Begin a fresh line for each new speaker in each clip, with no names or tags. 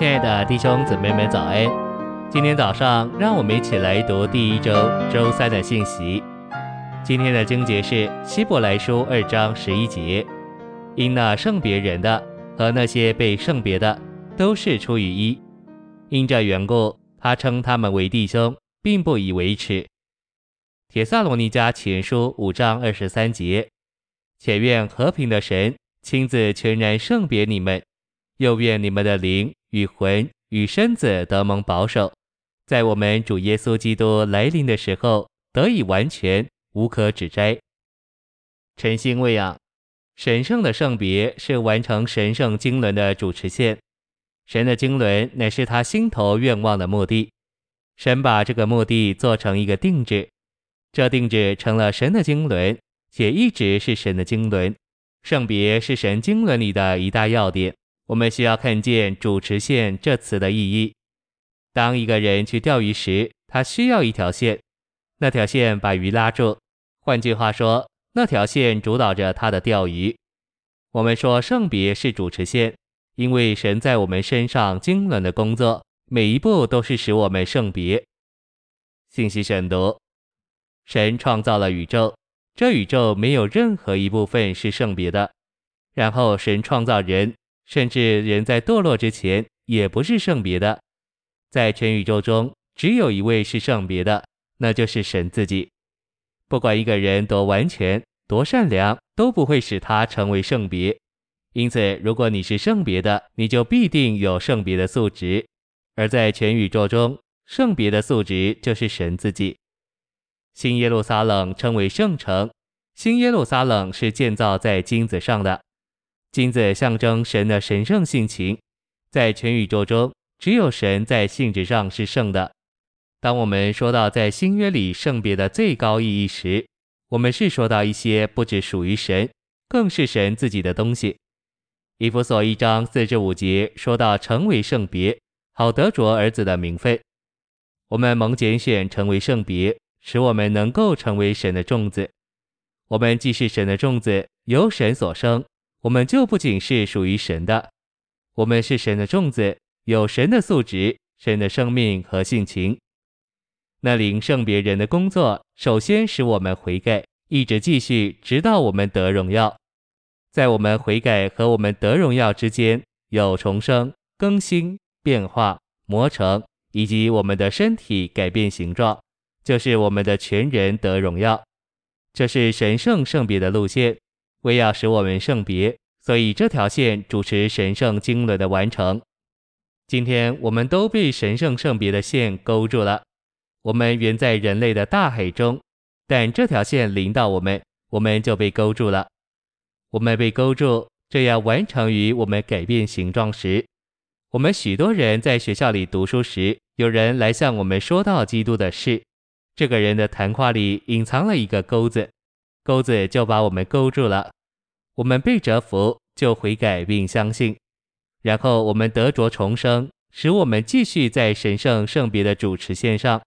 亲爱的弟兄姊妹们，早安！今天早上，让我们一起来读第一周周三的信息。今天的经节是希伯来书二章十一节：因那圣别人的和那些被圣别的，都是出于一。因这缘故，他称他们为弟兄，并不以为耻。帖撒罗尼迦前书五章二十三节：且愿和平的神亲自全然圣别你们，又愿你们的灵与魂与身子得蒙保守，在我们主耶稣基督来临的时候得以完全，无可指摘。晨星喂养，神圣的圣别是完成神圣经纶的主持线。神的经纶乃是他心头愿望的目的。神把这个目的做成一个定制，这定制成了神的经纶，且一直是神的经纶。圣别是神经纶里的一大要点。我们需要看见“主持线”这词的意义。当一个人去钓鱼时，他需要一条线，那条线把鱼拉住。换句话说，那条线主导着他的钓鱼。我们说圣别是主持线，因为神在我们身上经纶的工作，每一步都是使我们圣别。信息选读：神创造了宇宙，这宇宙没有任何一部分是圣别的。然后神创造人。甚至人在堕落之前也不是圣别的，在全宇宙中只有一位是圣别的，那就是神自己。不管一个人多完全、多善良，都不会使他成为圣别。因此，如果你是圣别的，你就必定有圣别的素质。而在全宇宙中，圣别的素质就是神自己。新耶路撒冷称为圣城，新耶路撒冷是建造在金子上的。金子象征神的神圣性情，在全宇宙中，只有神在性质上是圣的。当我们说到在新约里圣别的最高意义时，我们是说到一些不只属于神，更是神自己的东西。以弗所一章四至五节说到成为圣别，好得着儿子的名分。我们蒙拣选成为圣别，使我们能够成为神的种子。我们既是神的种子，由神所生。我们就不仅是属于神的，我们是神的种子，有神的素质、神的生命和性情。那领圣别人的工作，首先使我们悔改，一直继续，直到我们得荣耀。在我们悔改和我们得荣耀之间，有重生、更新、变化、磨成，以及我们的身体改变形状，就是我们的全人得荣耀。这是神圣圣别的路线。为要使我们圣别，所以这条线主持神圣经纶的完成。今天我们都被神圣圣别的线勾住了。我们原在人类的大海中，但这条线临到我们，我们就被勾住了。我们被勾住，这样完成于我们改变形状时。我们许多人在学校里读书时，有人来向我们说到基督的事，这个人的谈话里隐藏了一个钩子。钩子就把我们勾住了，我们被折服，就悔改并相信，然后我们得着重生，使我们继续在神圣圣别的主持线上。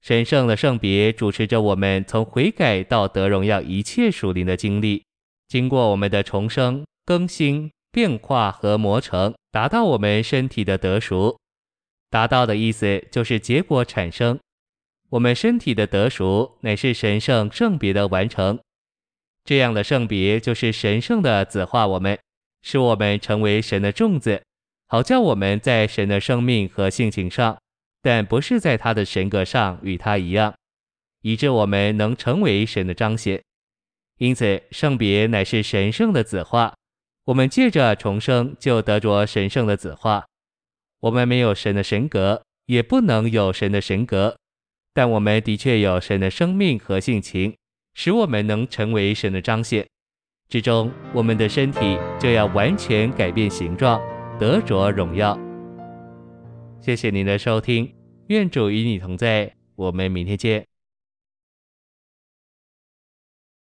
神圣的圣别主持着我们从悔改到得荣耀一切属灵的经历，经过我们的重生、更新、变化和磨成，达到我们身体的得赎。达到的意思就是结果产生。我们身体的得赎乃是神圣圣别的完成，这样的圣别就是神圣的子化我们，使我们成为神的种子，好叫我们在神的生命和性情上，但不是在他的神格上与他一样，以致我们能成为神的彰显。因此，圣别乃是神圣的子化，我们借着重生就得着神圣的子化。我们没有神的神格，也不能有神的神格。但我们的确有神的生命和性情，使我们能成为神的彰显。之中，我们的身体就要完全改变形状，得着荣耀。谢谢您的收听，愿主与你同在，我们明天见。